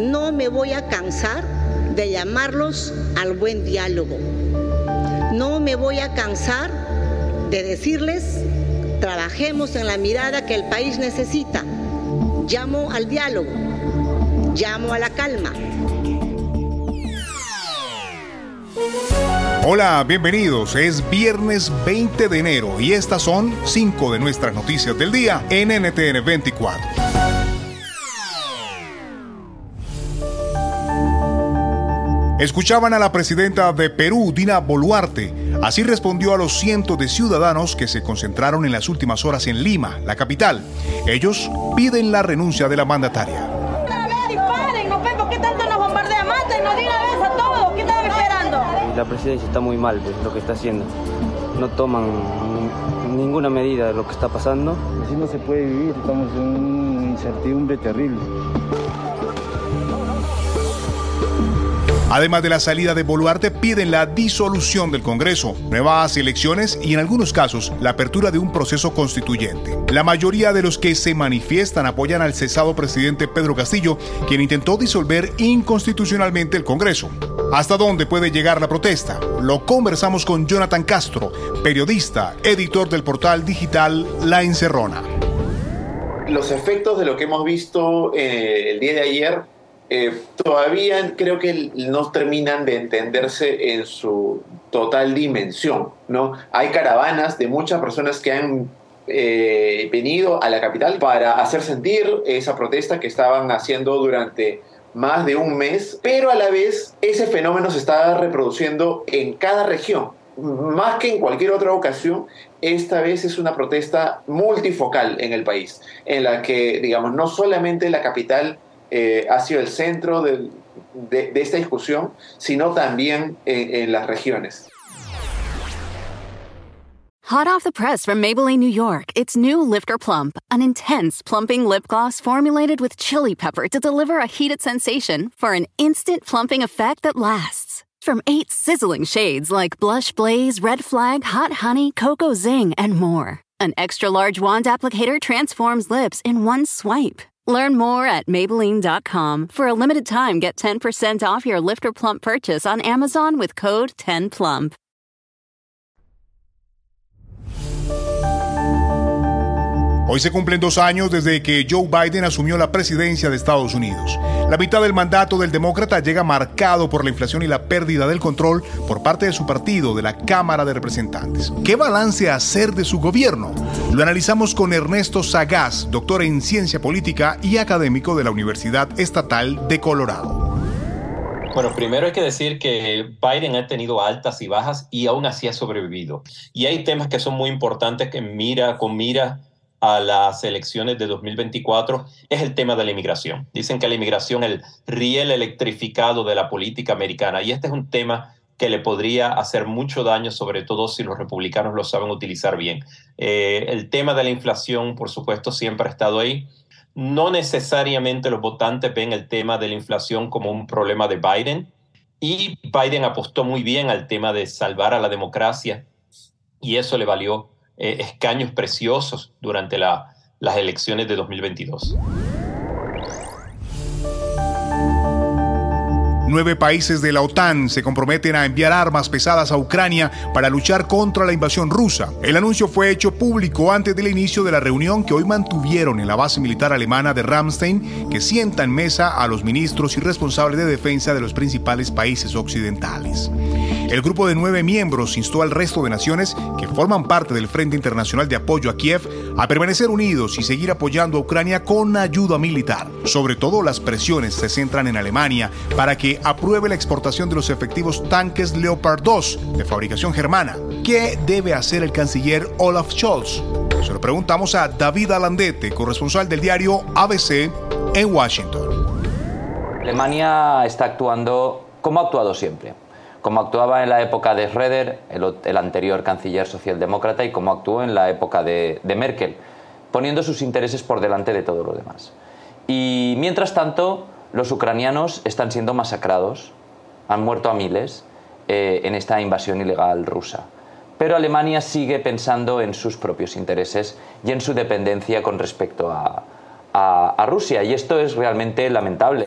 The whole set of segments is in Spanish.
no me voy a cansar de llamarlos al buen diálogo. No me voy a cansar de decirles, trabajemos en la mirada que el país necesita. Llamo al diálogo, llamo a la calma. Hola, bienvenidos. Es viernes 20 de enero y estas son cinco de nuestras noticias del día en NTN 24. Escuchaban a la presidenta de Perú, Dina Boluarte. Así respondió a los cientos de ciudadanos que se concentraron en las últimas horas en Lima, la capital. Ellos piden la renuncia de la mandataria. La presidencia está muy mal, pues, lo que está haciendo. No toman ninguna medida de lo que está pasando. Así no se puede vivir, estamos en una incertidumbre terrible. Además de la salida de Boluarte, piden la disolución del Congreso, nuevas elecciones y en algunos casos la apertura de un proceso constituyente. La mayoría de los que se manifiestan apoyan al cesado presidente Pedro Castillo, quien intentó disolver inconstitucionalmente el Congreso. ¿Hasta dónde puede llegar la protesta? Lo conversamos con Jonathan Castro, periodista, editor del portal digital La Encerrona. Los efectos de lo que hemos visto eh, el día de ayer eh, todavía creo que no terminan de entenderse en su total dimensión. ¿no? Hay caravanas de muchas personas que han eh, venido a la capital para hacer sentir esa protesta que estaban haciendo durante más de un mes, pero a la vez ese fenómeno se está reproduciendo en cada región. Más que en cualquier otra ocasión, esta vez es una protesta multifocal en el país, en la que, digamos, no solamente la capital eh, ha sido el centro de, de, de, esta discusión, sino también en, en las regiones. Hot off the press from Maybelline, New York, it's new Lifter Plump, an intense plumping lip gloss formulated with chili pepper to deliver a heated sensation for an instant plumping effect that lasts. From eight sizzling shades like Blush Blaze, Red Flag, Hot Honey, Cocoa Zing, and more. An extra large wand applicator transforms lips in one swipe. Learn more at Maybelline.com. For a limited time, get 10% off your Lifter Plump purchase on Amazon with code 10PLUMP. Hoy se cumplen dos años desde que Joe Biden asumió la presidencia de Estados Unidos. La mitad del mandato del demócrata llega marcado por la inflación y la pérdida del control por parte de su partido, de la Cámara de Representantes. ¿Qué balance hacer de su gobierno? Lo analizamos con Ernesto Sagaz, doctor en ciencia política y académico de la Universidad Estatal de Colorado. Bueno, primero hay que decir que Biden ha tenido altas y bajas y aún así ha sobrevivido. Y hay temas que son muy importantes que mira con mira a las elecciones de 2024 es el tema de la inmigración. Dicen que la inmigración es el riel electrificado de la política americana y este es un tema que le podría hacer mucho daño, sobre todo si los republicanos lo saben utilizar bien. Eh, el tema de la inflación, por supuesto, siempre ha estado ahí. No necesariamente los votantes ven el tema de la inflación como un problema de Biden y Biden apostó muy bien al tema de salvar a la democracia y eso le valió eh, escaños preciosos durante la, las elecciones de 2022. Nueve países de la OTAN se comprometen a enviar armas pesadas a Ucrania para luchar contra la invasión rusa. El anuncio fue hecho público antes del inicio de la reunión que hoy mantuvieron en la base militar alemana de Ramstein, que sienta en mesa a los ministros y responsables de defensa de los principales países occidentales. El grupo de nueve miembros instó al resto de naciones que forman parte del Frente Internacional de Apoyo a Kiev a permanecer unidos y seguir apoyando a Ucrania con ayuda militar. Sobre todo las presiones se centran en Alemania para que apruebe la exportación de los efectivos tanques Leopard 2 de fabricación germana. ¿Qué debe hacer el canciller Olaf Scholz? Se lo preguntamos a David Alandete, corresponsal del diario ABC en Washington. Alemania está actuando como ha actuado siempre como actuaba en la época de Schroeder, el, anterior canciller socialdemócrata, y como actuó en la época de, Merkel, poniendo sus intereses por delante de todo lo demás. Y mientras tanto, los ucranianos están siendo masacrados, han muerto a miles eh, en esta invasión ilegal rusa. Pero Alemania sigue pensando en sus propios intereses y en su dependencia con respecto a Rusia, y esto es realmente lamentable.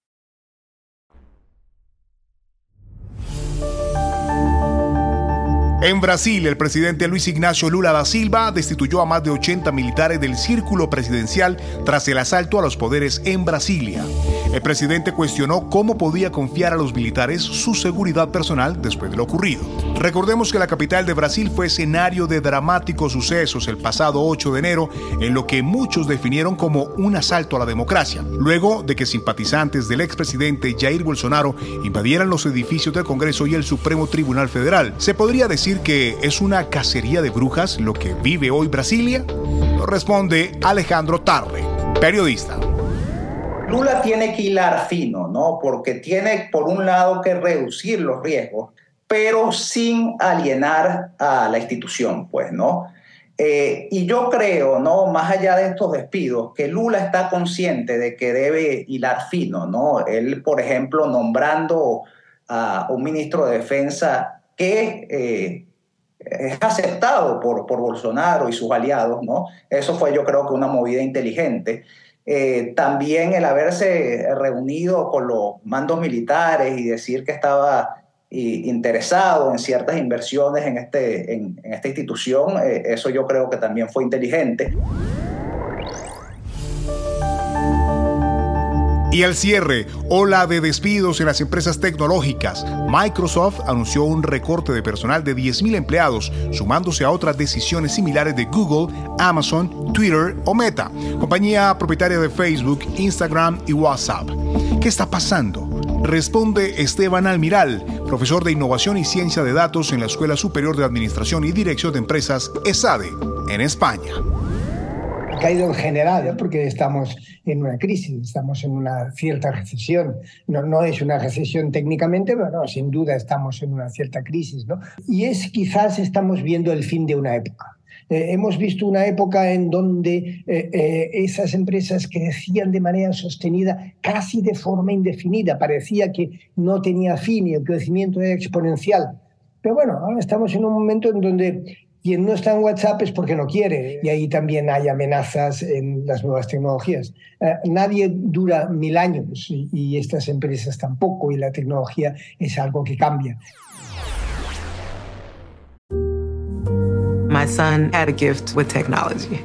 En Brasil, el presidente Luis Ignacio Lula da Silva destituyó a más de 80 militares del círculo presidencial tras el asalto a los poderes en Brasilia. El presidente cuestionó cómo podía confiar a los militares su seguridad personal después de lo ocurrido. Recordemos que la capital de Brasil fue escenario de dramáticos sucesos el pasado 8 de enero, en lo que muchos definieron como un asalto a la democracia, luego de que simpatizantes del expresidente Jair Bolsonaro invadieran los edificios del Congreso y el Supremo Tribunal Federal. Se podría decir que es una cacería de brujas lo que vive hoy Brasilia? Lo responde Alejandro Tarre, periodista. Lula tiene que hilar fino, ¿no? Porque tiene, por un lado, que reducir los riesgos, pero sin alienar a la institución, pues, ¿no? Eh, y yo creo, ¿no? Más allá de estos despidos, que Lula está consciente de que debe hilar fino, ¿no? Él, por ejemplo, nombrando a un ministro de defensa que eh, es aceptado por, por Bolsonaro y sus aliados, ¿no? Eso fue yo creo que una movida inteligente. Eh, también el haberse reunido con los mandos militares y decir que estaba interesado en ciertas inversiones en, este, en, esta institución, eh, eso yo creo que también fue inteligente. Y al cierre, ola de despidos en las empresas tecnológicas. Microsoft anunció un recorte de personal de 10.000 empleados, sumándose a otras decisiones similares de Google, Amazon, Twitter o Meta, compañía propietaria de Facebook, Instagram y WhatsApp. ¿Qué está pasando? Responde Esteban Almiral, profesor de Innovación y Ciencia de Datos en la Escuela Superior de Administración y Dirección de Empresas, ESADE, en España caído en general, porque estamos en una crisis, estamos en una cierta recesión. No, no es una recesión técnicamente, pero no, sin duda estamos en una cierta crisis. ¿no? Y es quizás estamos viendo el fin de una época. Eh, hemos visto una época en donde eh, eh, esas empresas crecían de manera sostenida casi de forma indefinida. Parecía que no tenía fin y el crecimiento era exponencial. Pero bueno, ahora estamos en un momento en donde quien no está en WhatsApp es porque no quiere. Y ahí también hay amenazas en las nuevas tecnologías. Eh, nadie dura mil años y, y estas empresas tampoco. Y la tecnología es algo que cambia. My son had a gift with technology.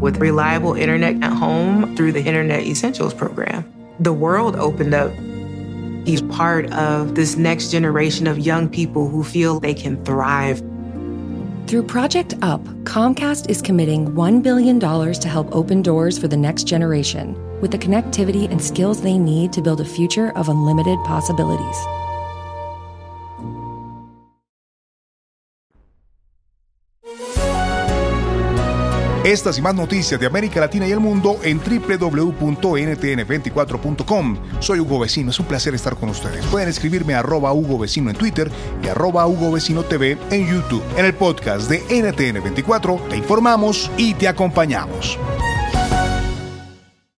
With reliable internet at home through the Internet Essentials program, the world opened up He's part of this next generation of young people who feel they can thrive. Through Project UP, Comcast is committing $1 billion to help open doors for the next generation with the connectivity and skills they need to build a future of unlimited possibilities. Estas y más noticias de América Latina y el mundo en www.ntn24.com. Soy Hugo Vecino, es un placer estar con ustedes. Pueden escribirme a arroba Hugo Vecino en Twitter y arroba Hugo Vecino TV en YouTube. En el podcast de NTN24 te informamos y te acompañamos.